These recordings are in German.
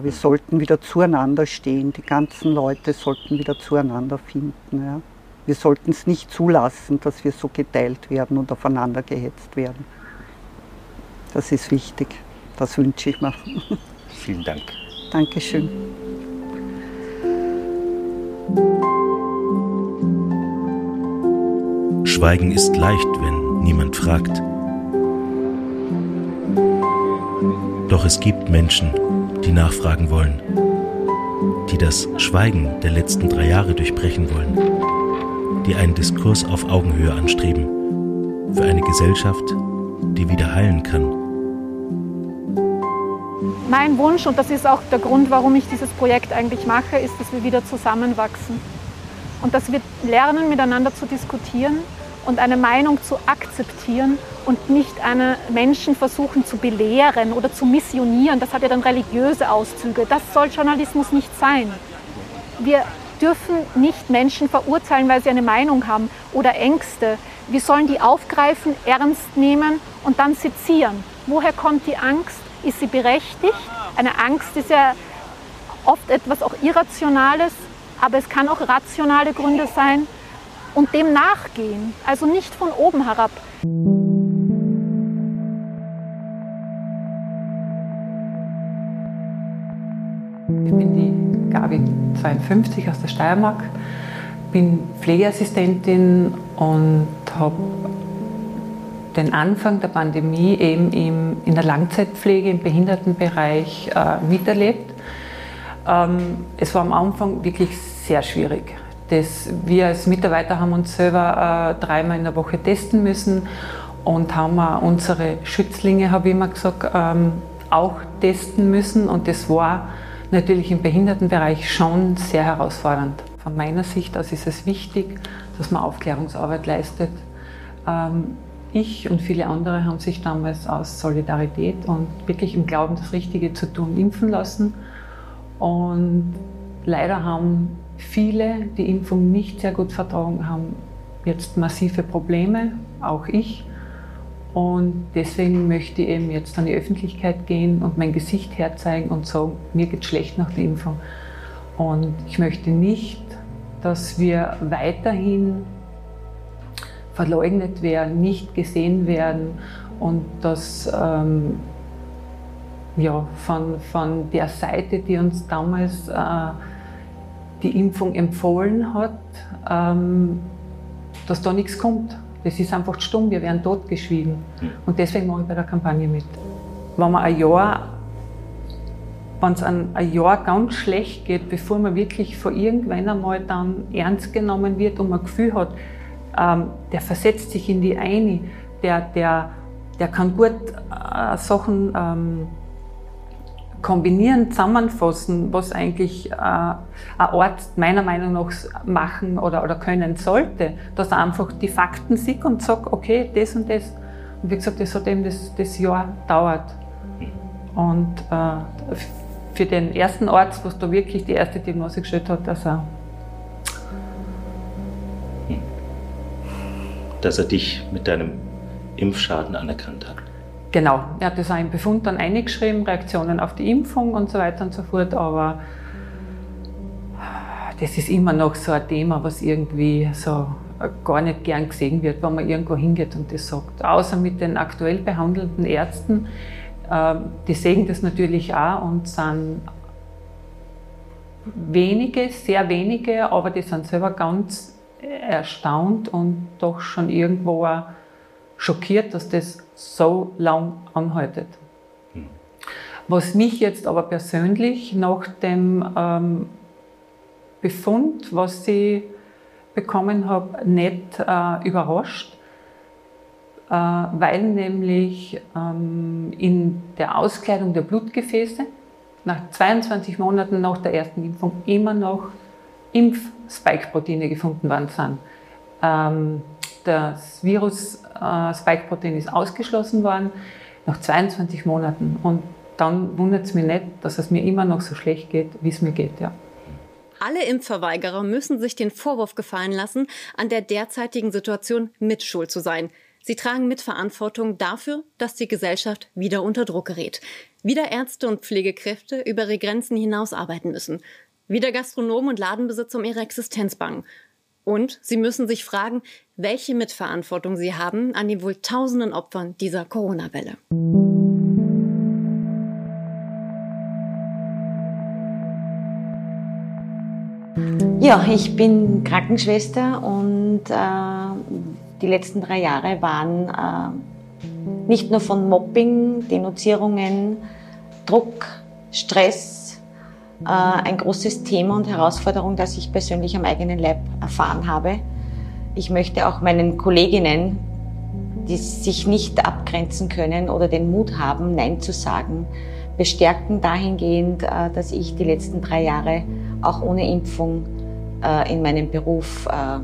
Wir sollten wieder zueinander stehen. Die ganzen Leute sollten wieder zueinander finden. Ja. Wir sollten es nicht zulassen, dass wir so geteilt werden und aufeinander gehetzt werden. Das ist wichtig. Das wünsche ich mir. Vielen Dank. Dankeschön. Schweigen ist leicht, wenn niemand fragt. Doch es gibt Menschen, die nachfragen wollen, die das Schweigen der letzten drei Jahre durchbrechen wollen, die einen Diskurs auf Augenhöhe anstreben, für eine Gesellschaft, die wieder heilen kann. Mein Wunsch, und das ist auch der Grund, warum ich dieses Projekt eigentlich mache, ist, dass wir wieder zusammenwachsen und dass wir lernen, miteinander zu diskutieren und eine Meinung zu akzeptieren und nicht eine Menschen versuchen zu belehren oder zu missionieren. Das hat ja dann religiöse Auszüge. Das soll Journalismus nicht sein. Wir dürfen nicht Menschen verurteilen, weil sie eine Meinung haben oder Ängste. Wir sollen die aufgreifen, ernst nehmen und dann sezieren. Woher kommt die Angst? Ist sie berechtigt? Eine Angst ist ja oft etwas auch Irrationales, aber es kann auch rationale Gründe sein und dem nachgehen, also nicht von oben herab. Ich bin die Gabi 52 aus der Steiermark, bin Pflegeassistentin und habe den Anfang der Pandemie eben im, in der Langzeitpflege im Behindertenbereich äh, miterlebt. Ähm, es war am Anfang wirklich sehr schwierig. Das, wir als Mitarbeiter haben uns selber äh, dreimal in der Woche testen müssen und haben auch unsere Schützlinge, habe ich immer gesagt, ähm, auch testen müssen. Und das war natürlich im Behindertenbereich schon sehr herausfordernd. Von meiner Sicht aus ist es wichtig, dass man Aufklärungsarbeit leistet. Ähm, ich und viele andere haben sich damals aus Solidarität und wirklich im Glauben, das Richtige zu tun, impfen lassen. Und leider haben viele, die Impfung nicht sehr gut vertragen haben, jetzt massive Probleme, auch ich. Und deswegen möchte ich eben jetzt an die Öffentlichkeit gehen und mein Gesicht herzeigen und sagen, mir geht schlecht nach der Impfung. Und ich möchte nicht, dass wir weiterhin verleugnet werden, nicht gesehen werden und dass ähm, ja, von, von der Seite, die uns damals äh, die Impfung empfohlen hat, ähm, dass da nichts kommt. Das ist einfach stumm, wir werden totgeschwiegen. Und deswegen mache ich bei der Kampagne mit. Wenn man ein Jahr, wenn es ein, ein Jahr ganz schlecht geht, bevor man wirklich vor irgendwann einmal dann ernst genommen wird und man ein Gefühl hat, ähm, der versetzt sich in die eine, der, der, der kann gut äh, Sachen ähm, kombinieren, zusammenfassen, was eigentlich äh, ein Arzt meiner Meinung nach machen oder, oder können sollte, dass er einfach die Fakten sieht und sagt, okay, das und das. Und wie gesagt, das hat eben das, das Jahr dauert. Und äh, für den ersten Arzt, was da wirklich die erste Diagnose gestellt hat, dass er dass er dich mit deinem Impfschaden anerkannt hat. Genau, er hat das auch im Befund dann eingeschrieben, Reaktionen auf die Impfung und so weiter und so fort, aber das ist immer noch so ein Thema, was irgendwie so gar nicht gern gesehen wird, wenn man irgendwo hingeht und das sagt. Außer mit den aktuell behandelnden Ärzten, ähm, die sehen das natürlich auch und sind wenige, sehr wenige, aber die sind selber ganz erstaunt und doch schon irgendwo auch schockiert, dass das so lang anhaltet. Hm. Was mich jetzt aber persönlich nach dem ähm, Befund, was ich bekommen habe, nicht äh, überrascht, äh, weil nämlich ähm, in der Auskleidung der Blutgefäße nach 22 Monaten nach der ersten Impfung immer noch Impf-Spike-Proteine gefunden worden sind. Ähm, das Virus-Spike-Protein äh, ist ausgeschlossen worden nach 22 Monaten. Und dann wundert es mich nicht, dass es mir immer noch so schlecht geht, wie es mir geht. Ja. Alle Impfverweigerer müssen sich den Vorwurf gefallen lassen, an der derzeitigen Situation mitschuld zu sein. Sie tragen Mitverantwortung dafür, dass die Gesellschaft wieder unter Druck gerät. Wieder Ärzte und Pflegekräfte über ihre Grenzen hinaus arbeiten müssen. Wieder Gastronomen und Ladenbesitzer um ihre Existenz bangen. Und sie müssen sich fragen, welche Mitverantwortung sie haben an den wohl tausenden Opfern dieser Corona-Welle. Ja, ich bin Krankenschwester und äh, die letzten drei Jahre waren äh, nicht nur von Mobbing, Denunzierungen, Druck, Stress ein großes Thema und Herausforderung, das ich persönlich am eigenen Leib erfahren habe. Ich möchte auch meinen Kolleginnen, die sich nicht abgrenzen können oder den Mut haben, Nein zu sagen, bestärken dahingehend, äh, dass ich die letzten drei Jahre auch ohne Impfung äh, in meinem Beruf äh,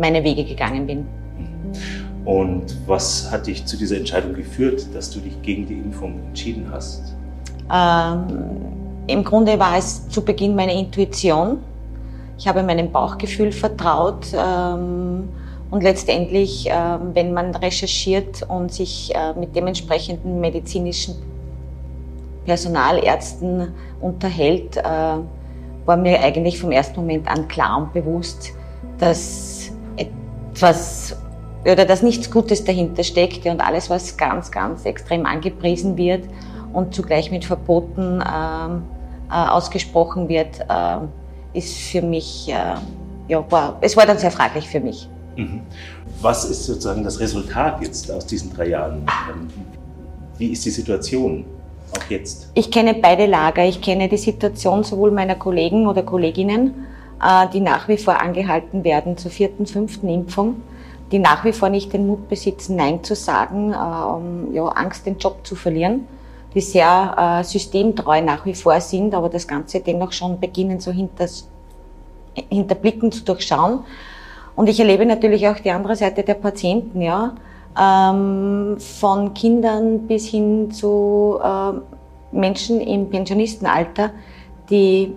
meine Wege gegangen bin. Und was hat dich zu dieser Entscheidung geführt, dass du dich gegen die Impfung entschieden hast? Ähm, Im Grunde war es zu Beginn meine Intuition. Ich habe meinem Bauchgefühl vertraut. Ähm, und letztendlich, äh, wenn man recherchiert und sich äh, mit dementsprechenden medizinischen Personalärzten unterhält, äh, war mir eigentlich vom ersten Moment an klar und bewusst, dass etwas oder dass nichts Gutes dahinter steckt und alles, was ganz, ganz extrem angepriesen wird und zugleich mit Verboten ähm, äh, ausgesprochen wird, äh, ist für mich, äh, ja, war, es war dann sehr fraglich für mich. Mhm. Was ist sozusagen das Resultat jetzt aus diesen drei Jahren? Ähm, wie ist die Situation auch jetzt? Ich kenne beide Lager. Ich kenne die Situation sowohl meiner Kollegen oder Kolleginnen, die nach wie vor angehalten werden zur vierten, fünften Impfung, die nach wie vor nicht den Mut besitzen, Nein zu sagen, ja, Angst, den Job zu verlieren, die sehr äh, systemtreu nach wie vor sind, aber das Ganze dennoch schon beginnen, so hinter, hinter Blicken zu durchschauen. Und ich erlebe natürlich auch die andere Seite der Patienten, ja, ähm, von Kindern bis hin zu äh, Menschen im Pensionistenalter, die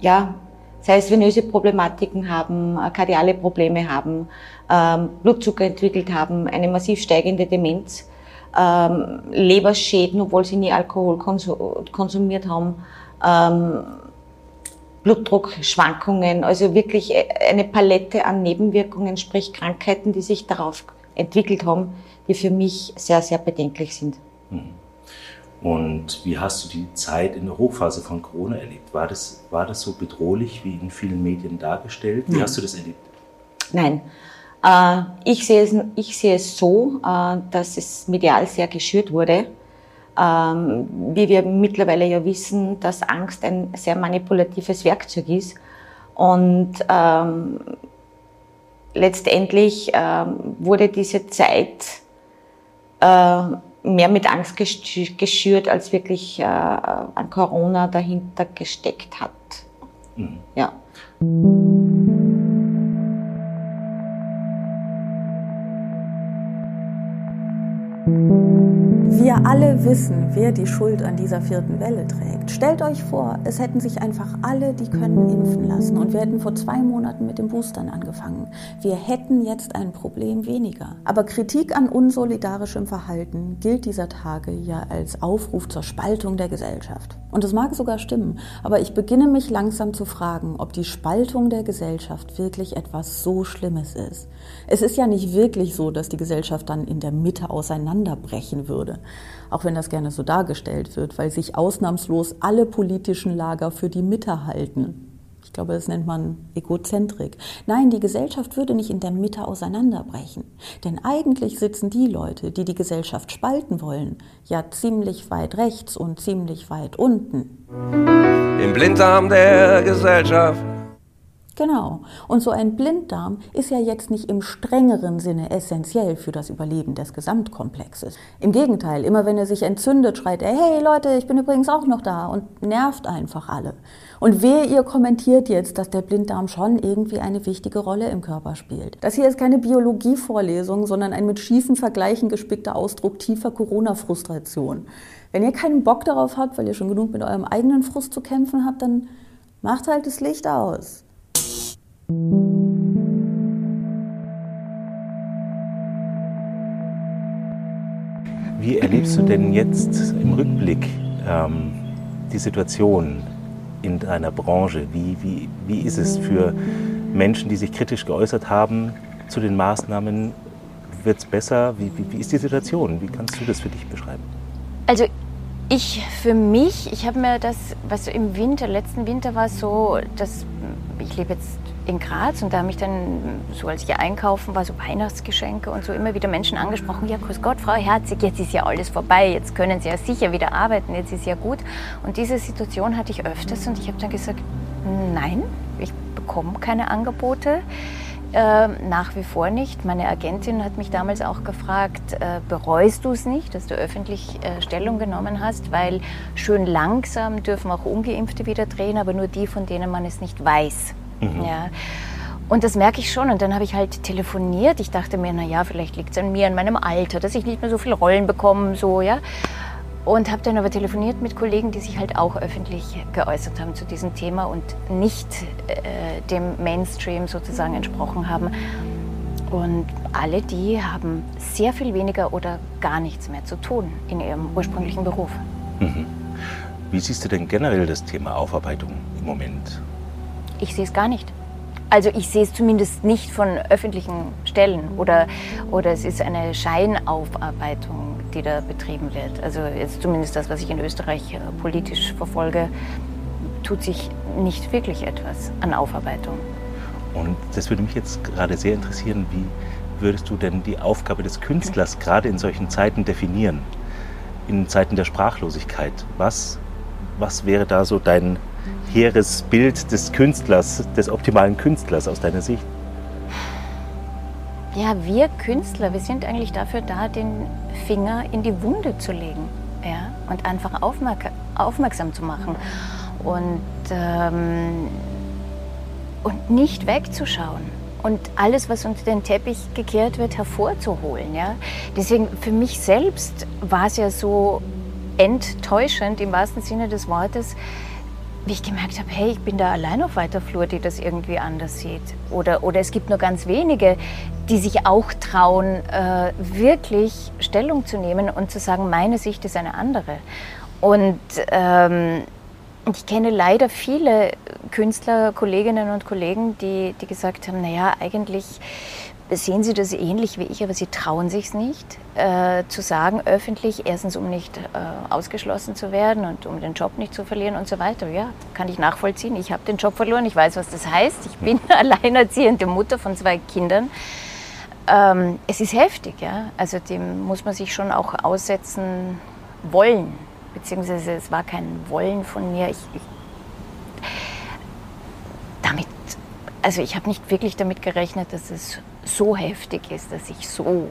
ja sei es venöse Problematiken haben, äh, kardiale Probleme haben, ähm, Blutzucker entwickelt haben, eine massiv steigende Demenz, ähm, Leberschäden, obwohl sie nie Alkohol konsumiert haben, ähm, Blutdruckschwankungen, also wirklich äh, eine Palette an Nebenwirkungen, sprich Krankheiten, die sich darauf entwickelt haben, die für mich sehr, sehr bedenklich sind. Mhm. Und wie hast du die Zeit in der Hochphase von Corona erlebt? War das, war das so bedrohlich wie in vielen Medien dargestellt? Wie Nein. hast du das erlebt? Nein. Äh, ich, sehe es, ich sehe es so, äh, dass es medial sehr geschürt wurde. Ähm, wie wir mittlerweile ja wissen, dass Angst ein sehr manipulatives Werkzeug ist. Und ähm, letztendlich ähm, wurde diese Zeit äh, mehr mit Angst geschürt, als wirklich äh, an Corona dahinter gesteckt hat. Mhm. Ja. thank you. Wir alle wissen, wer die Schuld an dieser vierten Welle trägt. Stellt euch vor, es hätten sich einfach alle, die können, impfen lassen und wir hätten vor zwei Monaten mit den Boostern angefangen. Wir hätten jetzt ein Problem weniger. Aber Kritik an unsolidarischem Verhalten gilt dieser Tage ja als Aufruf zur Spaltung der Gesellschaft. Und es mag sogar stimmen, aber ich beginne mich langsam zu fragen, ob die Spaltung der Gesellschaft wirklich etwas so Schlimmes ist. Es ist ja nicht wirklich so, dass die Gesellschaft dann in der Mitte auseinanderbrechen würde auch wenn das gerne so dargestellt wird, weil sich ausnahmslos alle politischen Lager für die Mitte halten. Ich glaube, das nennt man Egozentrik. Nein, die Gesellschaft würde nicht in der Mitte auseinanderbrechen. Denn eigentlich sitzen die Leute, die die Gesellschaft spalten wollen, ja ziemlich weit rechts und ziemlich weit unten. Im Blinddarm der Gesellschaft Genau. Und so ein Blinddarm ist ja jetzt nicht im strengeren Sinne essentiell für das Überleben des Gesamtkomplexes. Im Gegenteil, immer wenn er sich entzündet, schreit er, hey Leute, ich bin übrigens auch noch da und nervt einfach alle. Und wer ihr kommentiert jetzt, dass der Blinddarm schon irgendwie eine wichtige Rolle im Körper spielt. Das hier ist keine Biologievorlesung, sondern ein mit schiefen Vergleichen gespickter Ausdruck tiefer Corona-Frustration. Wenn ihr keinen Bock darauf habt, weil ihr schon genug mit eurem eigenen Frust zu kämpfen habt, dann macht halt das Licht aus. Wie erlebst du denn jetzt im Rückblick ähm, die Situation in deiner Branche? Wie, wie, wie ist es für Menschen, die sich kritisch geäußert haben zu den Maßnahmen? Wird es besser? Wie, wie, wie ist die Situation? Wie kannst du das für dich beschreiben? Also ich für mich, ich habe mir das, was im Winter, letzten Winter war so, dass ich lebe jetzt in Graz und da habe ich dann, so als ich einkaufen war, so Weihnachtsgeschenke und so immer wieder Menschen angesprochen, ja grüß Gott, Frau Herzig, jetzt ist ja alles vorbei, jetzt können Sie ja sicher wieder arbeiten, jetzt ist ja gut. Und diese Situation hatte ich öfters und ich habe dann gesagt, nein, ich bekomme keine Angebote. Äh, nach wie vor nicht. Meine Agentin hat mich damals auch gefragt, äh, bereust du es nicht, dass du öffentlich äh, Stellung genommen hast, weil schön langsam dürfen auch ungeimpfte wieder drehen, aber nur die, von denen man es nicht weiß. Mhm. Ja. Und das merke ich schon. Und dann habe ich halt telefoniert. Ich dachte mir, naja, vielleicht liegt es an mir, an meinem Alter, dass ich nicht mehr so viele Rollen bekomme, so, ja. Und habe dann aber telefoniert mit Kollegen, die sich halt auch öffentlich geäußert haben zu diesem Thema und nicht äh, dem Mainstream sozusagen entsprochen haben. Und alle die haben sehr viel weniger oder gar nichts mehr zu tun in ihrem ursprünglichen Beruf. Mhm. Wie siehst du denn generell das Thema Aufarbeitung im Moment? Ich sehe es gar nicht. Also ich sehe es zumindest nicht von öffentlichen Stellen oder, oder es ist eine Scheinaufarbeitung, die da betrieben wird. Also jetzt zumindest das, was ich in Österreich äh, politisch verfolge, tut sich nicht wirklich etwas an Aufarbeitung. Und das würde mich jetzt gerade sehr interessieren, wie würdest du denn die Aufgabe des Künstlers gerade in solchen Zeiten definieren? In Zeiten der Sprachlosigkeit. Was, was wäre da so dein hehres Bild des Künstlers, des optimalen Künstlers aus deiner Sicht? Ja, wir Künstler, wir sind eigentlich dafür da, den Finger in die Wunde zu legen ja? und einfach aufmerk aufmerksam zu machen und, ähm, und nicht wegzuschauen und alles, was unter den Teppich gekehrt wird, hervorzuholen. Ja? Deswegen für mich selbst war es ja so enttäuschend im wahrsten Sinne des Wortes, wie ich gemerkt habe, hey, ich bin da allein auf weiter Flur, die das irgendwie anders sieht. Oder, oder es gibt nur ganz wenige, die sich auch trauen, äh, wirklich Stellung zu nehmen und zu sagen, meine Sicht ist eine andere. Und ähm, ich kenne leider viele Künstler, Kolleginnen und Kollegen, die, die gesagt haben, naja, eigentlich sehen Sie das ähnlich wie ich, aber Sie trauen sich es nicht äh, zu sagen öffentlich, erstens um nicht äh, ausgeschlossen zu werden und um den Job nicht zu verlieren und so weiter. Ja, kann ich nachvollziehen. Ich habe den Job verloren, ich weiß, was das heißt. Ich bin alleinerziehende Mutter von zwei Kindern. Ähm, es ist heftig, ja. Also dem muss man sich schon auch aussetzen wollen, beziehungsweise es war kein Wollen von mir. Ich, ich damit also ich habe nicht wirklich damit gerechnet, dass es so heftig ist, dass ich so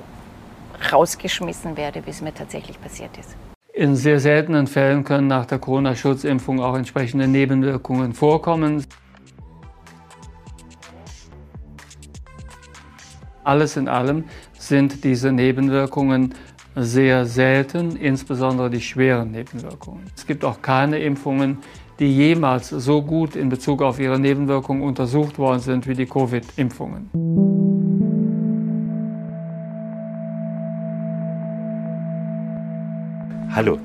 rausgeschmissen werde, wie es mir tatsächlich passiert ist. In sehr seltenen Fällen können nach der Corona-Schutzimpfung auch entsprechende Nebenwirkungen vorkommen. Alles in allem sind diese Nebenwirkungen sehr selten, insbesondere die schweren Nebenwirkungen. Es gibt auch keine Impfungen, die jemals so gut in Bezug auf ihre Nebenwirkungen untersucht worden sind wie die Covid-Impfungen. Hallo.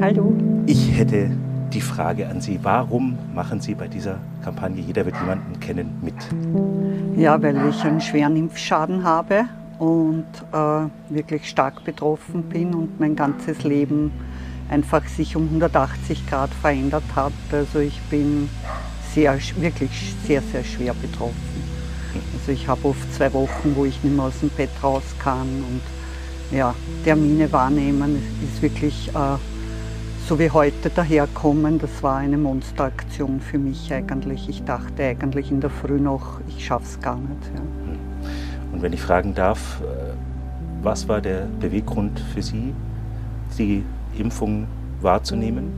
Hallo. Ich hätte die Frage an Sie, warum machen Sie bei dieser Kampagne Jeder wird jemanden kennen mit? Ja, weil ich einen schweren Impfschaden habe und äh, wirklich stark betroffen bin und mein ganzes Leben einfach sich um 180 Grad verändert hat. Also ich bin sehr, wirklich sehr, sehr schwer betroffen. Also ich habe oft zwei Wochen, wo ich nicht mehr aus dem Bett raus kann und ja, Termine wahrnehmen ist wirklich äh, so wie heute daherkommen. Das war eine Monsteraktion für mich eigentlich. Ich dachte eigentlich in der Früh noch, ich schaffe es gar nicht. Ja. Und wenn ich fragen darf, äh, was war der Beweggrund für Sie, die Impfung wahrzunehmen?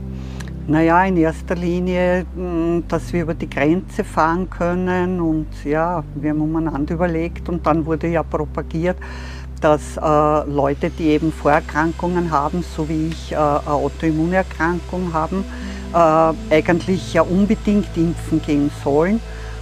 Naja, in erster Linie, hm, dass wir über die Grenze fahren können und ja, wir haben umeinander überlegt und dann wurde ja propagiert, dass äh, Leute, die eben Vorerkrankungen haben, so wie ich äh, eine Autoimmunerkrankung haben, äh, eigentlich ja unbedingt impfen gehen sollen.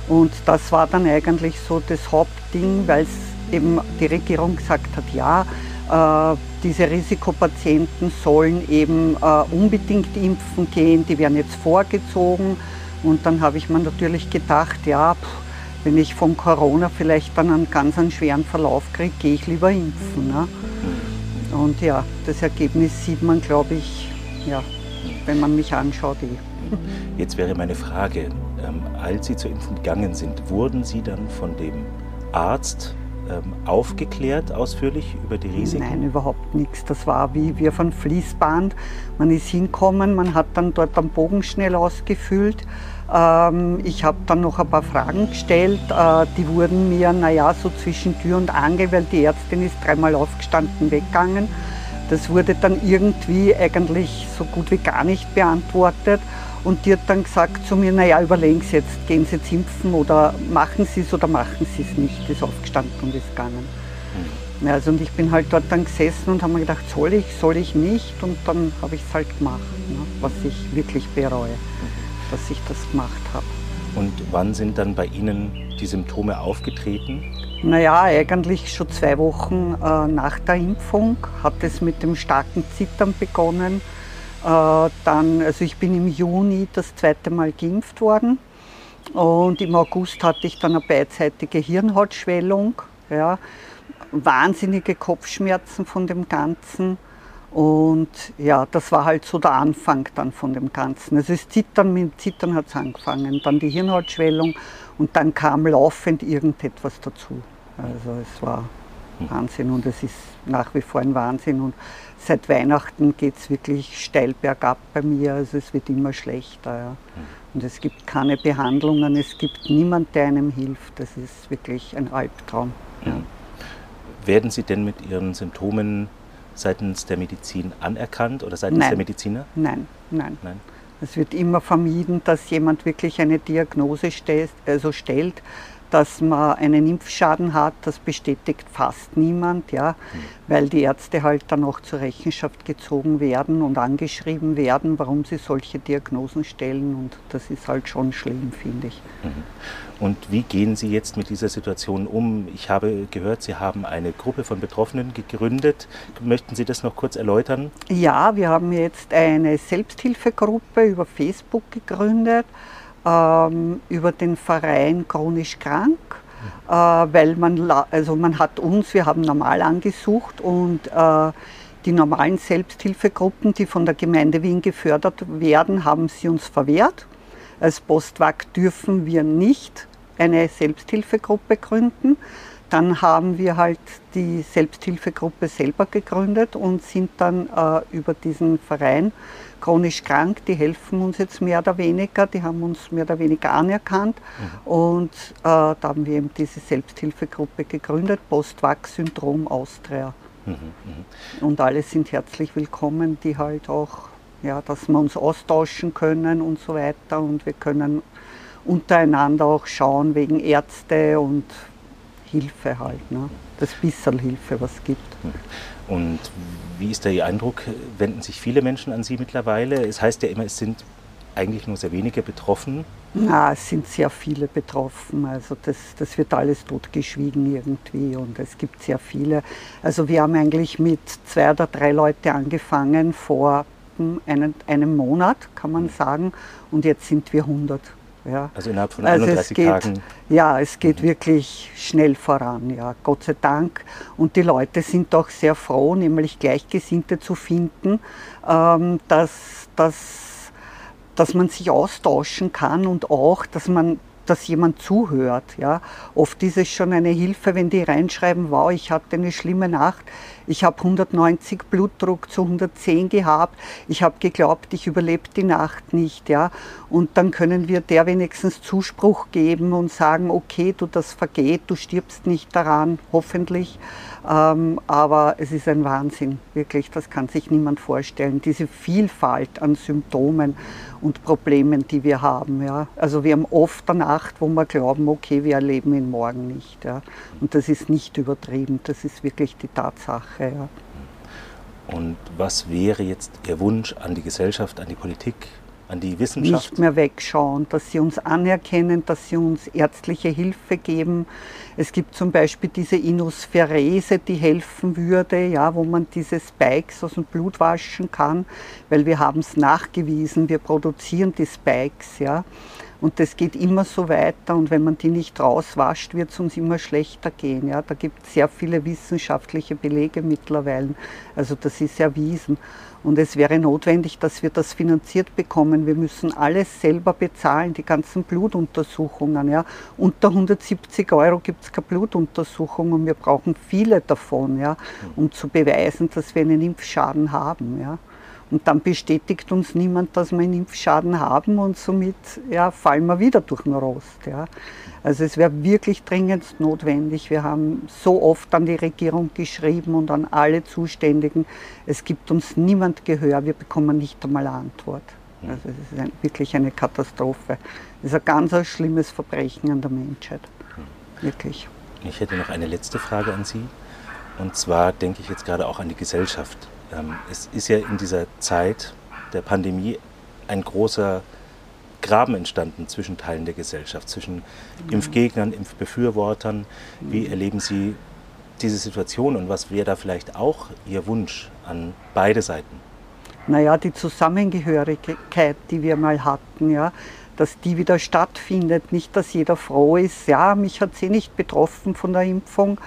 Und das war dann eigentlich so das Hauptding, weil es eben die Regierung gesagt hat, ja, äh, diese Risikopatienten sollen eben äh, unbedingt impfen gehen, die werden jetzt vorgezogen. Und dann habe ich mir natürlich gedacht, ja, pff, wenn ich von Corona vielleicht dann einen ganz einen schweren Verlauf kriege, gehe ich lieber impfen. Ne? Und ja, das Ergebnis sieht man, glaube ich, ja, wenn man mich anschaut. Eh. Jetzt wäre meine Frage, ähm, als Sie zur Impfung gegangen sind, wurden Sie dann von dem Arzt ähm, aufgeklärt ausführlich über die Risiken? Nein, überhaupt nichts. Das war wie wir von Fließband. Man ist hinkommen, man hat dann dort am Bogen schnell ausgefüllt. Ähm, ich habe dann noch ein paar Fragen gestellt. Äh, die wurden mir, naja, so zwischen Tür und Angel, weil die Ärztin ist dreimal aufgestanden, weggegangen. Das wurde dann irgendwie eigentlich so gut wie gar nicht beantwortet. Und die hat dann gesagt zu mir, naja, überlegen Sie jetzt, gehen Sie jetzt impfen oder machen Sie es oder machen Sie es nicht. Ist aufgestanden und ist gegangen. Mhm. Also und ich bin halt dort dann gesessen und habe mir gedacht, soll ich, soll ich nicht? Und dann habe ich es halt gemacht, ne, was ich wirklich bereue, mhm. Dass ich das gemacht habe. Und wann sind dann bei Ihnen die Symptome aufgetreten? Naja, eigentlich schon zwei Wochen äh, nach der Impfung hat es mit dem starken Zittern begonnen äh, dann, also ich bin im Juni das zweite Mal geimpft worden und im August hatte ich dann eine beidseitige Hirnhautschwellung, ja, wahnsinnige Kopfschmerzen von dem Ganzen. Und ja, das war halt so der Anfang dann von dem Ganzen. Also das Zittern, mit Zittern hat es angefangen, dann die Hirnhautschwellung und dann kam laufend irgendetwas dazu. Also es war Wahnsinn und es ist nach wie vor ein Wahnsinn. Und seit Weihnachten geht es wirklich steil bergab bei mir, also es wird immer schlechter. Ja. Und es gibt keine Behandlungen, es gibt niemand, der einem hilft. Das ist wirklich ein Albtraum. Ja. Werden Sie denn mit Ihren Symptomen seitens der Medizin anerkannt oder seitens nein. der Mediziner? Nein, nein, nein. Es wird immer vermieden, dass jemand wirklich eine Diagnose stellt, also stellt dass man einen Impfschaden hat, das bestätigt fast niemand, ja, mhm. weil die Ärzte halt dann auch zur Rechenschaft gezogen werden und angeschrieben werden, warum sie solche Diagnosen stellen und das ist halt schon schlimm, finde ich. Mhm. Und wie gehen Sie jetzt mit dieser Situation um? Ich habe gehört, Sie haben eine Gruppe von Betroffenen gegründet. Möchten Sie das noch kurz erläutern? Ja, wir haben jetzt eine Selbsthilfegruppe über Facebook gegründet ähm, über den Verein Chronisch Krank, äh, weil man, also man hat uns, wir haben normal angesucht und äh, die normalen Selbsthilfegruppen, die von der Gemeinde Wien gefördert werden, haben sie uns verwehrt. Als Postwag dürfen wir nicht eine Selbsthilfegruppe gründen. Dann haben wir halt die Selbsthilfegruppe selber gegründet und sind dann äh, über diesen Verein chronisch krank, die helfen uns jetzt mehr oder weniger, die haben uns mehr oder weniger anerkannt. Mhm. Und äh, da haben wir eben diese Selbsthilfegruppe gegründet, Post-Wachs-Syndrom Austria. Mhm, mh. Und alle sind herzlich willkommen, die halt auch, ja, dass wir uns austauschen können und so weiter. Und wir können untereinander auch schauen wegen Ärzte und Hilfe halt. Ne? Das bisschen Hilfe, was es gibt. Mhm. Und wie ist da Ihr Eindruck? Wenden sich viele Menschen an Sie mittlerweile? Es heißt ja immer, es sind eigentlich nur sehr wenige betroffen. Na, es sind sehr viele betroffen. Also das, das wird alles totgeschwiegen irgendwie und es gibt sehr viele. Also wir haben eigentlich mit zwei oder drei Leuten angefangen vor einem, einem Monat, kann man sagen, und jetzt sind wir 100. Ja. Also innerhalb von 31 also geht, Tagen. Ja, es geht mhm. wirklich schnell voran, ja, Gott sei Dank. Und die Leute sind auch sehr froh, nämlich Gleichgesinnte zu finden, ähm, dass, dass, dass man sich austauschen kann und auch, dass man dass jemand zuhört. Ja. Oft ist es schon eine Hilfe, wenn die reinschreiben, wow, ich hatte eine schlimme Nacht, ich habe 190 Blutdruck zu 110 gehabt. Ich habe geglaubt, ich überlebe die Nacht nicht. Ja? Und dann können wir der wenigstens Zuspruch geben und sagen, okay, du, das vergeht, du stirbst nicht daran, hoffentlich. Ähm, aber es ist ein Wahnsinn, wirklich, das kann sich niemand vorstellen. Diese Vielfalt an Symptomen und Problemen, die wir haben. Ja? Also wir haben oft eine Nacht, wo wir glauben, okay, wir erleben ihn morgen nicht. Ja? Und das ist nicht übertrieben, das ist wirklich die Tatsache. Sache. Ja. Und was wäre jetzt Ihr Wunsch an die Gesellschaft, an die Politik? an die Wissenschaft? Nicht mehr wegschauen, dass sie uns anerkennen, dass sie uns ärztliche Hilfe geben. Es gibt zum Beispiel diese Inospherese, die helfen würde, ja, wo man diese Spikes aus dem Blut waschen kann, weil wir haben es nachgewiesen, wir produzieren die Spikes. Ja. Und das geht immer so weiter und wenn man die nicht rauswascht, wird es uns immer schlechter gehen. Ja? Da gibt es sehr viele wissenschaftliche Belege mittlerweile. Also das ist erwiesen. Und es wäre notwendig, dass wir das finanziert bekommen. Wir müssen alles selber bezahlen, die ganzen Blutuntersuchungen. Ja. Unter 170 Euro gibt es keine Blutuntersuchung und wir brauchen viele davon, ja, um zu beweisen, dass wir einen Impfschaden haben. Ja. Und dann bestätigt uns niemand, dass wir einen Impfschaden haben und somit ja, fallen wir wieder durch den Rost. Ja. Also es wäre wirklich dringend notwendig. Wir haben so oft an die Regierung geschrieben und an alle Zuständigen. Es gibt uns niemand Gehör, wir bekommen nicht einmal eine Antwort. Also es ist ein, wirklich eine Katastrophe. Es ist ein ganz schlimmes Verbrechen an der Menschheit. Wirklich. Ich hätte noch eine letzte Frage an Sie. Und zwar denke ich jetzt gerade auch an die Gesellschaft. Ähm, es ist ja in dieser Zeit der Pandemie ein großer Graben entstanden zwischen Teilen der Gesellschaft, zwischen Impfgegnern, Impfbefürwortern. Wie erleben Sie diese Situation und was wäre da vielleicht auch Ihr Wunsch an beide Seiten? Naja, die Zusammengehörigkeit, die wir mal hatten, ja, dass die wieder stattfindet. Nicht, dass jeder froh ist, ja, mich hat sie nicht betroffen von der Impfung,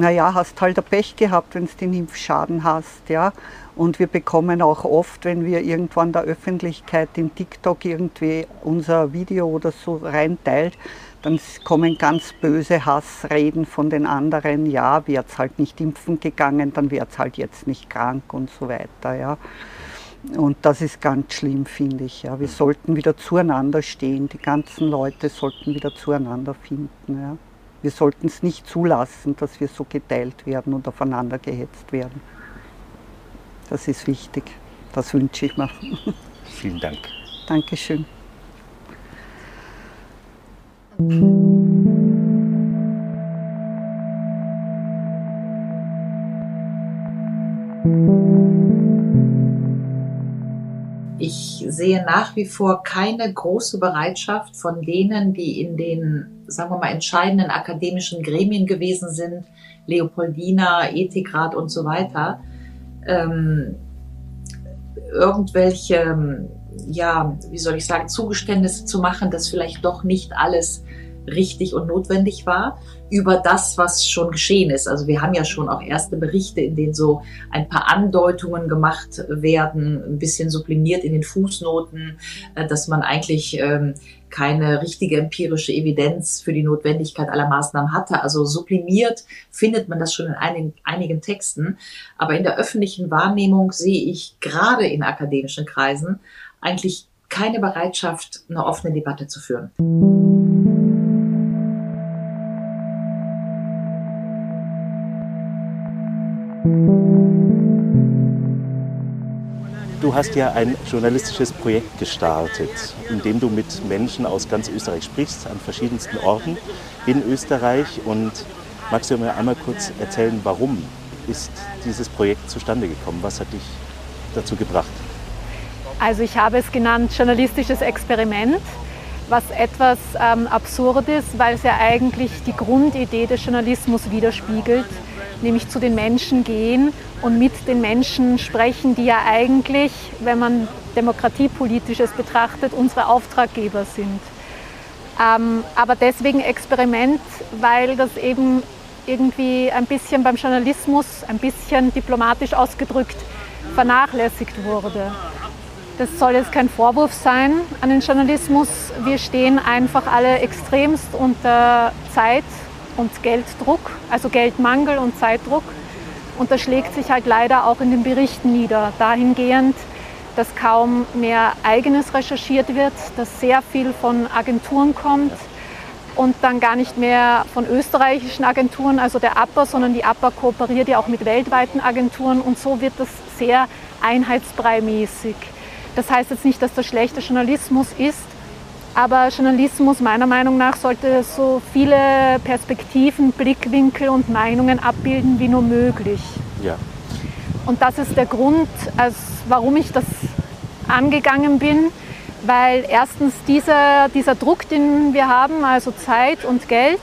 naja, hast halt Pech gehabt, wenn du den Impfschaden hast, ja. Und wir bekommen auch oft, wenn wir irgendwo an der Öffentlichkeit in TikTok irgendwie unser Video oder so reinteilt, dann kommen ganz böse Hassreden von den anderen, ja, wäre es halt nicht impfen gegangen, dann wäre es halt jetzt nicht krank und so weiter, ja. Und das ist ganz schlimm, finde ich. Ja. Wir sollten wieder zueinander stehen, die ganzen Leute sollten wieder zueinander finden. Ja. Wir sollten es nicht zulassen, dass wir so geteilt werden und aufeinander gehetzt werden. Das ist wichtig. Das wünsche ich mir. Vielen Dank. Dankeschön. Ich sehe nach wie vor keine große Bereitschaft von denen, die in den, sagen wir mal, entscheidenden akademischen Gremien gewesen sind, Leopoldina, Ethikrat und so weiter, ähm, irgendwelche, ja, wie soll ich sagen, Zugeständnisse zu machen, dass vielleicht doch nicht alles richtig und notwendig war, über das, was schon geschehen ist. Also wir haben ja schon auch erste Berichte, in denen so ein paar Andeutungen gemacht werden, ein bisschen sublimiert in den Fußnoten, äh, dass man eigentlich ähm, keine richtige empirische Evidenz für die Notwendigkeit aller Maßnahmen hatte. Also sublimiert findet man das schon in einigen, einigen Texten. Aber in der öffentlichen Wahrnehmung sehe ich gerade in akademischen Kreisen eigentlich keine Bereitschaft, eine offene Debatte zu führen. Du hast ja ein journalistisches Projekt gestartet, in dem du mit Menschen aus ganz Österreich sprichst, an verschiedensten Orten in Österreich. Und magst du mir einmal kurz erzählen, warum ist dieses Projekt zustande gekommen? Was hat dich dazu gebracht? Also ich habe es genannt journalistisches Experiment, was etwas ähm, absurd ist, weil es ja eigentlich die Grundidee des Journalismus widerspiegelt nämlich zu den Menschen gehen und mit den Menschen sprechen, die ja eigentlich, wenn man demokratiepolitisches betrachtet, unsere Auftraggeber sind. Ähm, aber deswegen Experiment, weil das eben irgendwie ein bisschen beim Journalismus, ein bisschen diplomatisch ausgedrückt, vernachlässigt wurde. Das soll jetzt kein Vorwurf sein an den Journalismus. Wir stehen einfach alle extremst unter Zeit- und Gelddruck, also Geldmangel und Zeitdruck. Und das schlägt sich halt leider auch in den Berichten nieder, dahingehend, dass kaum mehr eigenes recherchiert wird, dass sehr viel von Agenturen kommt und dann gar nicht mehr von österreichischen Agenturen, also der APA, sondern die APA kooperiert ja auch mit weltweiten Agenturen und so wird das sehr einheitsbreimäßig. Das heißt jetzt nicht, dass das schlechter Journalismus ist, aber Journalismus meiner Meinung nach sollte so viele Perspektiven, Blickwinkel und Meinungen abbilden wie nur möglich. Ja. Und das ist der Grund, als warum ich das angegangen bin, Weil erstens dieser, dieser Druck, den wir haben, also Zeit und Geld,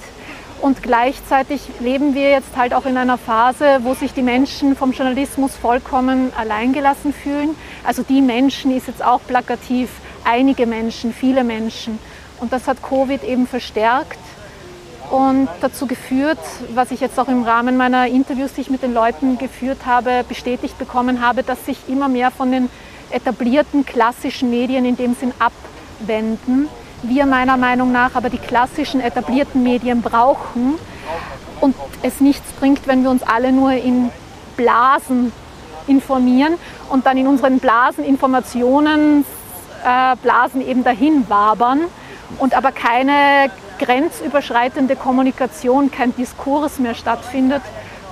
und gleichzeitig leben wir jetzt halt auch in einer Phase, wo sich die Menschen vom Journalismus vollkommen alleingelassen fühlen. Also die Menschen ist jetzt auch plakativ, einige Menschen, viele Menschen. Und das hat Covid eben verstärkt und dazu geführt, was ich jetzt auch im Rahmen meiner Interviews, die ich mit den Leuten geführt habe, bestätigt bekommen habe, dass sich immer mehr von den etablierten klassischen Medien in dem Sinn abwenden wir meiner Meinung nach aber die klassischen etablierten Medien brauchen und es nichts bringt, wenn wir uns alle nur in Blasen informieren und dann in unseren Blasen Informationen äh, Blasen eben dahin wabern und aber keine grenzüberschreitende Kommunikation, kein Diskurs mehr stattfindet.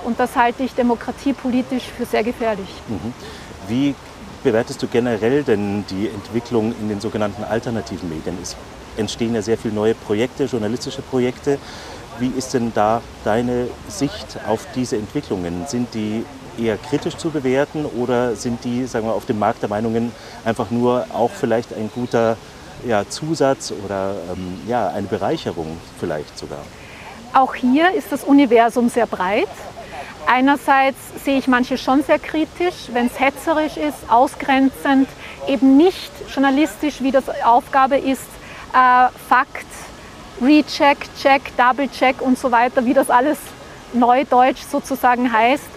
Und das halte ich demokratiepolitisch für sehr gefährlich. Mhm. Wie bewertest du generell denn die Entwicklung in den sogenannten alternativen Medien? Es entstehen ja sehr viele neue Projekte, journalistische Projekte. Wie ist denn da deine Sicht auf diese Entwicklungen? Sind die eher kritisch zu bewerten oder sind die, sagen wir, auf dem Markt der Meinungen einfach nur auch vielleicht ein guter ja, Zusatz oder ähm, ja, eine Bereicherung vielleicht sogar? Auch hier ist das Universum sehr breit. Einerseits sehe ich manche schon sehr kritisch, wenn es hetzerisch ist, ausgrenzend, eben nicht journalistisch, wie das Aufgabe ist, äh, Fakt, Recheck, Check, Double Check und so weiter, wie das alles neudeutsch sozusagen heißt.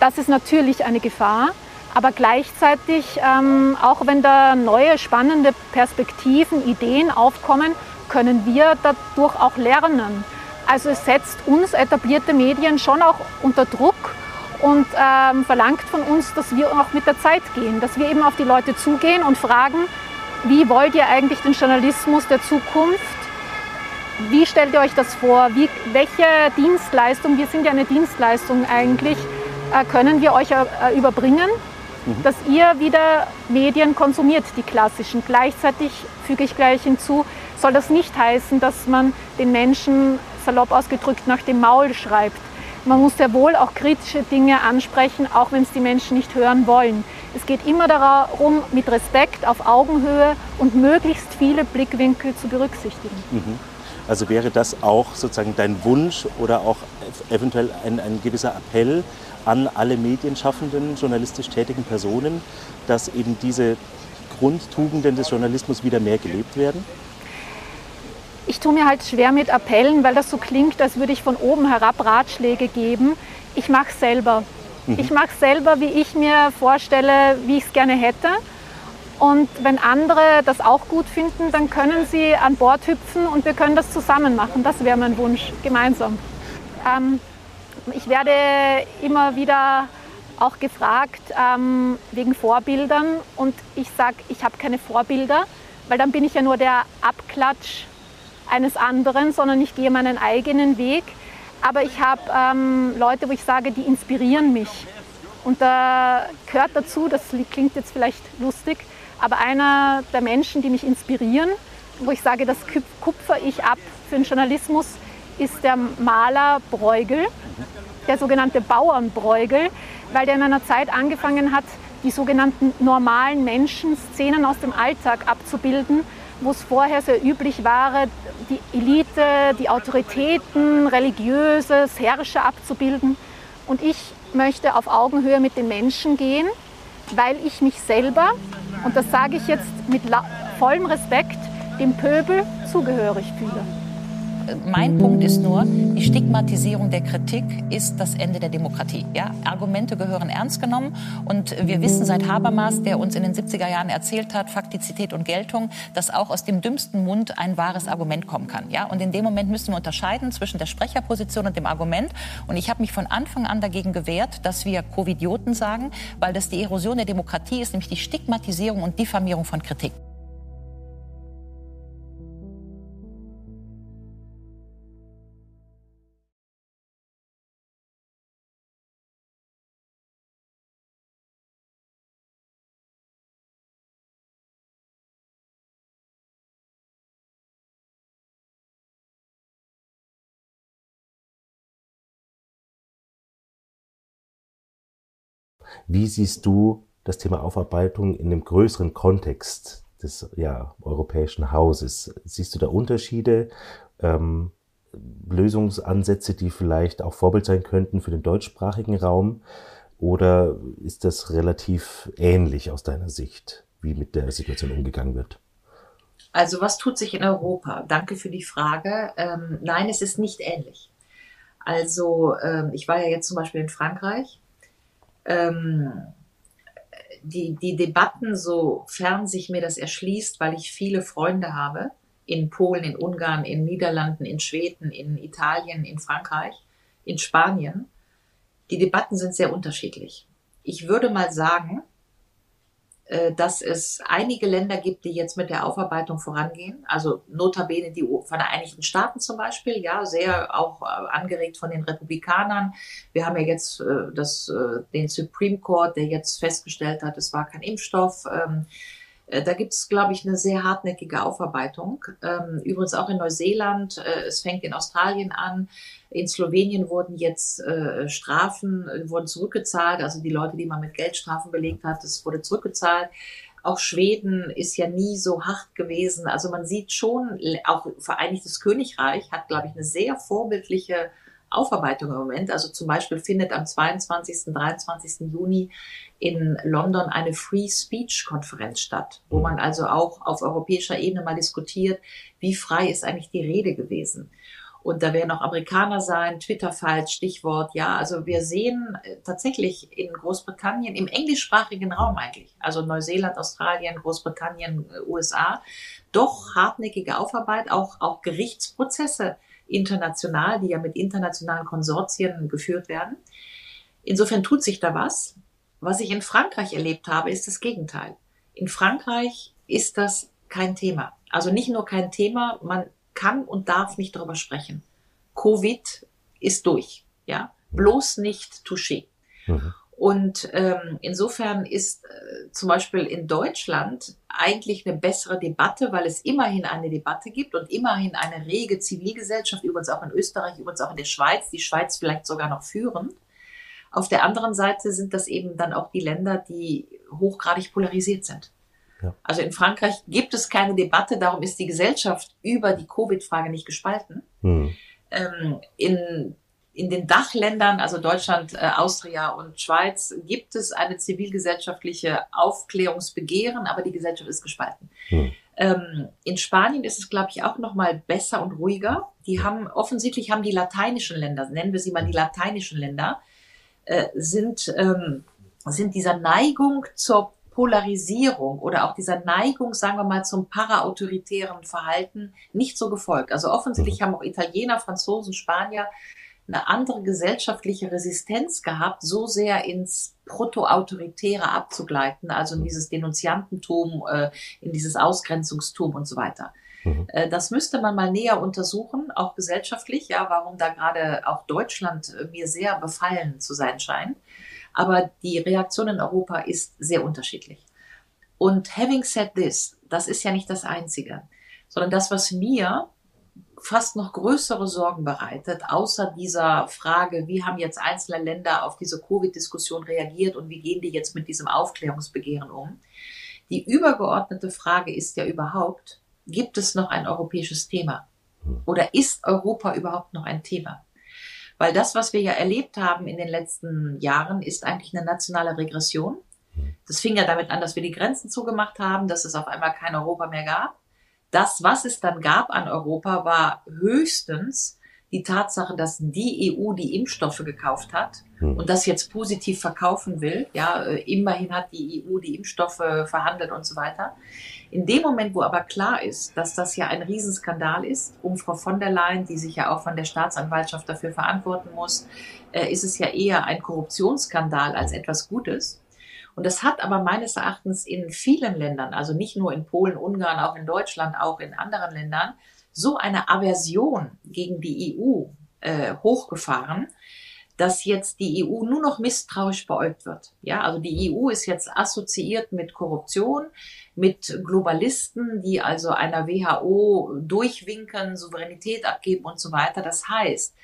Das ist natürlich eine Gefahr, aber gleichzeitig, ähm, auch wenn da neue spannende Perspektiven, Ideen aufkommen, können wir dadurch auch lernen. Also es setzt uns etablierte Medien schon auch unter Druck und ähm, verlangt von uns, dass wir auch mit der Zeit gehen, dass wir eben auf die Leute zugehen und fragen, wie wollt ihr eigentlich den Journalismus der Zukunft? Wie stellt ihr euch das vor? Wie, welche Dienstleistung, wir sind ja eine Dienstleistung eigentlich, äh, können wir euch äh, überbringen, mhm. dass ihr wieder Medien konsumiert, die klassischen. Gleichzeitig füge ich gleich hinzu, soll das nicht heißen, dass man den Menschen salopp ausgedrückt nach dem Maul schreibt. Man muss sehr wohl auch kritische Dinge ansprechen, auch wenn es die Menschen nicht hören wollen. Es geht immer darum, mit Respekt auf Augenhöhe und möglichst viele Blickwinkel zu berücksichtigen. Mhm. Also wäre das auch sozusagen dein Wunsch oder auch eventuell ein, ein gewisser Appell an alle medienschaffenden, journalistisch tätigen Personen, dass eben diese Grundtugenden des Journalismus wieder mehr gelebt werden? Ich tue mir halt schwer mit Appellen, weil das so klingt, als würde ich von oben herab Ratschläge geben. Ich mache es selber. Mhm. Ich mache es selber, wie ich mir vorstelle, wie ich es gerne hätte. Und wenn andere das auch gut finden, dann können sie an Bord hüpfen und wir können das zusammen machen. Das wäre mein Wunsch, gemeinsam. Ähm, ich werde immer wieder auch gefragt ähm, wegen Vorbildern und ich sage, ich habe keine Vorbilder, weil dann bin ich ja nur der Abklatsch eines anderen, sondern ich gehe meinen eigenen Weg. Aber ich habe ähm, Leute, wo ich sage, die inspirieren mich. Und da gehört dazu, das klingt jetzt vielleicht lustig, aber einer der Menschen, die mich inspirieren, wo ich sage, das kupfer ich ab für den Journalismus, ist der Maler Bruegel, der sogenannte Bauernbräugel, weil der in einer Zeit angefangen hat, die sogenannten normalen Menschen, Szenen aus dem Alltag abzubilden wo es vorher sehr üblich war, die Elite, die Autoritäten, religiöses, Herrscher abzubilden. Und ich möchte auf Augenhöhe mit den Menschen gehen, weil ich mich selber, und das sage ich jetzt mit vollem Respekt, dem Pöbel zugehörig fühle. Mein Punkt ist nur, die Stigmatisierung der Kritik ist das Ende der Demokratie. Ja? Argumente gehören ernst genommen und wir wissen seit Habermas, der uns in den 70er Jahren erzählt hat, Faktizität und Geltung, dass auch aus dem dümmsten Mund ein wahres Argument kommen kann. Ja? Und in dem Moment müssen wir unterscheiden zwischen der Sprecherposition und dem Argument. Und ich habe mich von Anfang an dagegen gewehrt, dass wir Covidioten sagen, weil das die Erosion der Demokratie ist, nämlich die Stigmatisierung und Diffamierung von Kritik. Wie siehst du das Thema Aufarbeitung in dem größeren Kontext des ja, europäischen Hauses. Siehst du da Unterschiede, ähm, Lösungsansätze, die vielleicht auch Vorbild sein könnten für den deutschsprachigen Raum? Oder ist das relativ ähnlich aus deiner Sicht, wie mit der Situation umgegangen wird? Also was tut sich in Europa? Danke für die Frage. Ähm, nein, es ist nicht ähnlich. Also ähm, ich war ja jetzt zum Beispiel in Frankreich. Ähm, die, die Debatten, sofern sich mir das erschließt, weil ich viele Freunde habe, in Polen, in Ungarn, in Niederlanden, in Schweden, in Italien, in Frankreich, in Spanien, die Debatten sind sehr unterschiedlich. Ich würde mal sagen, dass es einige Länder gibt, die jetzt mit der Aufarbeitung vorangehen. Also notabene die Vereinigten Staaten zum Beispiel, ja, sehr auch äh, angeregt von den Republikanern. Wir haben ja jetzt äh, das, den Supreme Court, der jetzt festgestellt hat, es war kein Impfstoff. Ähm, da gibt es, glaube ich, eine sehr hartnäckige Aufarbeitung. Ähm, übrigens auch in Neuseeland, es fängt in Australien an. In Slowenien wurden jetzt äh, Strafen, äh, wurden zurückgezahlt, also die Leute, die man mit Geldstrafen belegt hat, das wurde zurückgezahlt. Auch Schweden ist ja nie so hart gewesen. Also man sieht schon, auch Vereinigtes Königreich hat, glaube ich, eine sehr vorbildliche Aufarbeitung im Moment. Also zum Beispiel findet am 22., 23. Juni in London eine Free Speech Konferenz statt, wo man also auch auf europäischer Ebene mal diskutiert, wie frei ist eigentlich die Rede gewesen. Und da werden auch Amerikaner sein, Twitter-Files, Stichwort. Ja, also wir sehen äh, tatsächlich in Großbritannien, im englischsprachigen Raum eigentlich, also Neuseeland, Australien, Großbritannien, äh, USA, doch hartnäckige Aufarbeit, auch, auch Gerichtsprozesse international, die ja mit internationalen Konsortien geführt werden. Insofern tut sich da was. Was ich in Frankreich erlebt habe, ist das Gegenteil. In Frankreich ist das kein Thema. Also nicht nur kein Thema, man kann und darf nicht darüber sprechen. Covid ist durch, ja. Bloß nicht touché. Mhm. Und ähm, insofern ist äh, zum Beispiel in Deutschland eigentlich eine bessere Debatte, weil es immerhin eine Debatte gibt und immerhin eine rege Zivilgesellschaft, übrigens auch in Österreich, übrigens auch in der Schweiz, die Schweiz vielleicht sogar noch führend. Auf der anderen Seite sind das eben dann auch die Länder, die hochgradig polarisiert sind. Ja. Also in Frankreich gibt es keine Debatte, darum ist die Gesellschaft über die Covid-Frage nicht gespalten. Mhm. Ähm, in, in den Dachländern, also Deutschland, äh, Austria und Schweiz, gibt es eine zivilgesellschaftliche Aufklärungsbegehren, aber die Gesellschaft ist gespalten. Mhm. Ähm, in Spanien ist es, glaube ich, auch noch mal besser und ruhiger. Die haben offensichtlich haben die lateinischen Länder, nennen wir sie mal die lateinischen Länder, äh, sind ähm, sind dieser Neigung zur Polarisierung oder auch dieser Neigung, sagen wir mal, zum paraautoritären Verhalten nicht so gefolgt. Also offensichtlich mhm. haben auch Italiener, Franzosen, Spanier eine andere gesellschaftliche Resistenz gehabt, so sehr ins Proto-Autoritäre abzugleiten, also in mhm. dieses Denunziantentum, äh, in dieses Ausgrenzungstum und so weiter. Mhm. Äh, das müsste man mal näher untersuchen, auch gesellschaftlich, ja, warum da gerade auch Deutschland äh, mir sehr befallen zu sein scheint. Aber die Reaktion in Europa ist sehr unterschiedlich. Und having said this, das ist ja nicht das Einzige, sondern das, was mir fast noch größere Sorgen bereitet, außer dieser Frage, wie haben jetzt einzelne Länder auf diese Covid-Diskussion reagiert und wie gehen die jetzt mit diesem Aufklärungsbegehren um. Die übergeordnete Frage ist ja überhaupt, gibt es noch ein europäisches Thema? Oder ist Europa überhaupt noch ein Thema? Weil das, was wir ja erlebt haben in den letzten Jahren, ist eigentlich eine nationale Regression. Das fing ja damit an, dass wir die Grenzen zugemacht haben, dass es auf einmal kein Europa mehr gab. Das, was es dann gab an Europa, war höchstens die Tatsache, dass die EU die Impfstoffe gekauft hat hm. und das jetzt positiv verkaufen will. Ja, äh, immerhin hat die EU die Impfstoffe verhandelt und so weiter. In dem Moment, wo aber klar ist, dass das ja ein Riesenskandal ist, um Frau von der Leyen, die sich ja auch von der Staatsanwaltschaft dafür verantworten muss, äh, ist es ja eher ein Korruptionsskandal als etwas Gutes. Und das hat aber meines Erachtens in vielen Ländern, also nicht nur in Polen, Ungarn, auch in Deutschland, auch in anderen Ländern, so eine Aversion gegen die EU äh, hochgefahren, dass jetzt die EU nur noch misstrauisch beäugt wird. Ja, also die EU ist jetzt assoziiert mit Korruption, mit Globalisten, die also einer WHO durchwinken, Souveränität abgeben und so weiter. Das heißt,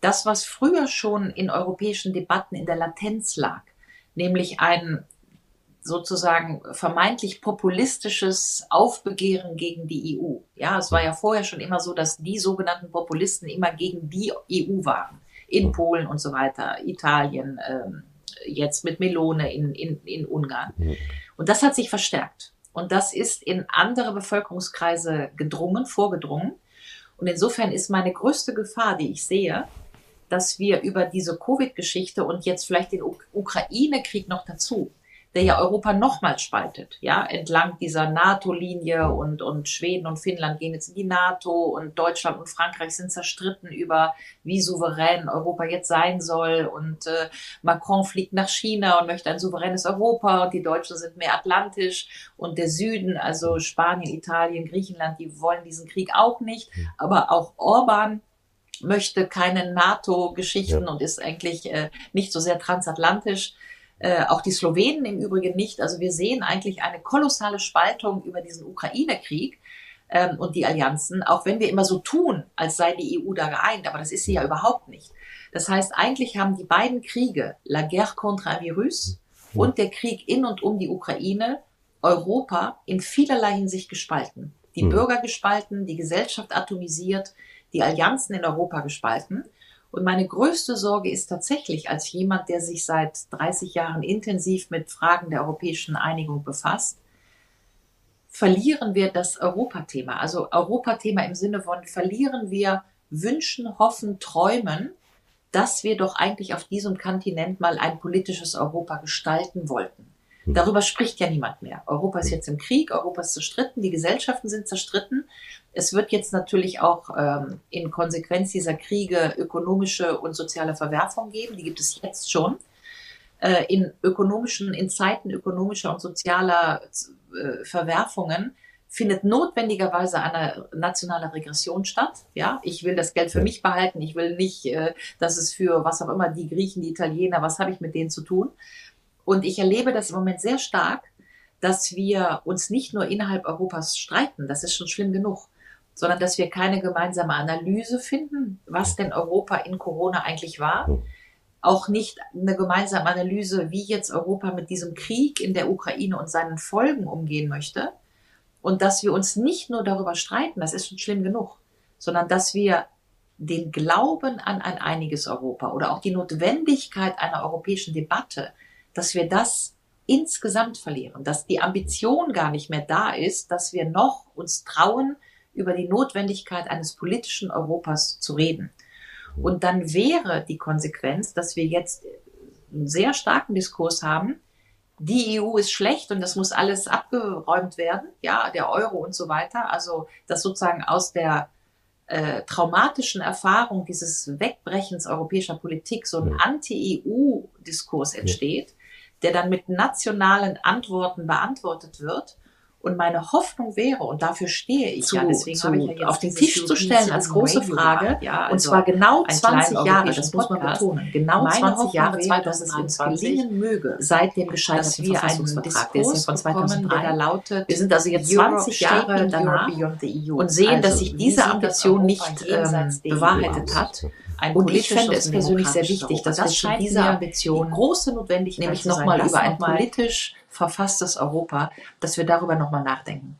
das, was früher schon in europäischen Debatten in der Latenz lag, nämlich ein sozusagen vermeintlich populistisches Aufbegehren gegen die EU. Ja, es war ja vorher schon immer so, dass die sogenannten Populisten immer gegen die EU waren. In Polen und so weiter, Italien, ähm, jetzt mit Melone in, in, in Ungarn. Und das hat sich verstärkt. Und das ist in andere Bevölkerungskreise gedrungen, vorgedrungen. Und insofern ist meine größte Gefahr, die ich sehe, dass wir über diese Covid-Geschichte und jetzt vielleicht den Ukraine-Krieg noch dazu, der ja Europa nochmals spaltet, ja, entlang dieser NATO-Linie und, und Schweden und Finnland gehen jetzt in die NATO und Deutschland und Frankreich sind zerstritten über, wie souverän Europa jetzt sein soll und äh, Macron fliegt nach China und möchte ein souveränes Europa und die Deutschen sind mehr atlantisch und der Süden, also Spanien, Italien, Griechenland, die wollen diesen Krieg auch nicht, aber auch Orban möchte keine NATO-Geschichten ja. und ist eigentlich äh, nicht so sehr transatlantisch. Äh, auch die Slowenen im Übrigen nicht. Also wir sehen eigentlich eine kolossale Spaltung über diesen Ukraine-Krieg ähm, und die Allianzen, auch wenn wir immer so tun, als sei die EU da geeint, aber das ist sie ja überhaupt nicht. Das heißt, eigentlich haben die beiden Kriege, la guerre contre un virus und der Krieg in und um die Ukraine, Europa in vielerlei Hinsicht gespalten. Die mhm. Bürger gespalten, die Gesellschaft atomisiert, die Allianzen in Europa gespalten. Und meine größte Sorge ist tatsächlich als jemand, der sich seit 30 Jahren intensiv mit Fragen der europäischen Einigung befasst, verlieren wir das Europathema. Also Europathema im Sinne von verlieren wir Wünschen, Hoffen, Träumen, dass wir doch eigentlich auf diesem Kontinent mal ein politisches Europa gestalten wollten. Hm. Darüber spricht ja niemand mehr. Europa ist jetzt im Krieg, Europa ist zerstritten, die Gesellschaften sind zerstritten es wird jetzt natürlich auch ähm, in Konsequenz dieser Kriege ökonomische und soziale Verwerfung geben. Die gibt es jetzt schon. Äh, in ökonomischen, in Zeiten ökonomischer und sozialer äh, Verwerfungen findet notwendigerweise eine nationale Regression statt. Ja, ich will das Geld für mich behalten. Ich will nicht, äh, dass es für was auch immer die Griechen, die Italiener, was habe ich mit denen zu tun? Und ich erlebe das im Moment sehr stark, dass wir uns nicht nur innerhalb Europas streiten. Das ist schon schlimm genug sondern dass wir keine gemeinsame Analyse finden, was denn Europa in Corona eigentlich war. Auch nicht eine gemeinsame Analyse, wie jetzt Europa mit diesem Krieg in der Ukraine und seinen Folgen umgehen möchte. Und dass wir uns nicht nur darüber streiten, das ist schon schlimm genug, sondern dass wir den Glauben an ein einiges Europa oder auch die Notwendigkeit einer europäischen Debatte, dass wir das insgesamt verlieren, dass die Ambition gar nicht mehr da ist, dass wir noch uns trauen, über die Notwendigkeit eines politischen Europas zu reden. Und dann wäre die Konsequenz, dass wir jetzt einen sehr starken Diskurs haben, die EU ist schlecht und das muss alles abgeräumt werden, ja, der Euro und so weiter. Also, dass sozusagen aus der äh, traumatischen Erfahrung dieses Wegbrechens europäischer Politik so ein Anti-EU-Diskurs entsteht, der dann mit nationalen Antworten beantwortet wird und meine Hoffnung wäre, und dafür stehe ich zu, ja, deswegen zu, habe ich ja jetzt auf den Tisch zu stellen als große Frage, ja, also und zwar genau 20 Jahre, das muss man betonen, genau 20 Jahre 2023 gelingen möge, seit dem gescheiterten Diskurs der ist ja von 2003, der da lautet, wir sind also jetzt 20 Jahre danach e und sehen, also, dass sich diese Ambition nicht ähm, bewahrheitet hat. Ein und ich fände es persönlich sehr wichtig, dass wir zu dieser Ambition die große Notwendigkeit nämlich nochmal über ein politisch verfasstes Europa, dass wir darüber nochmal nachdenken.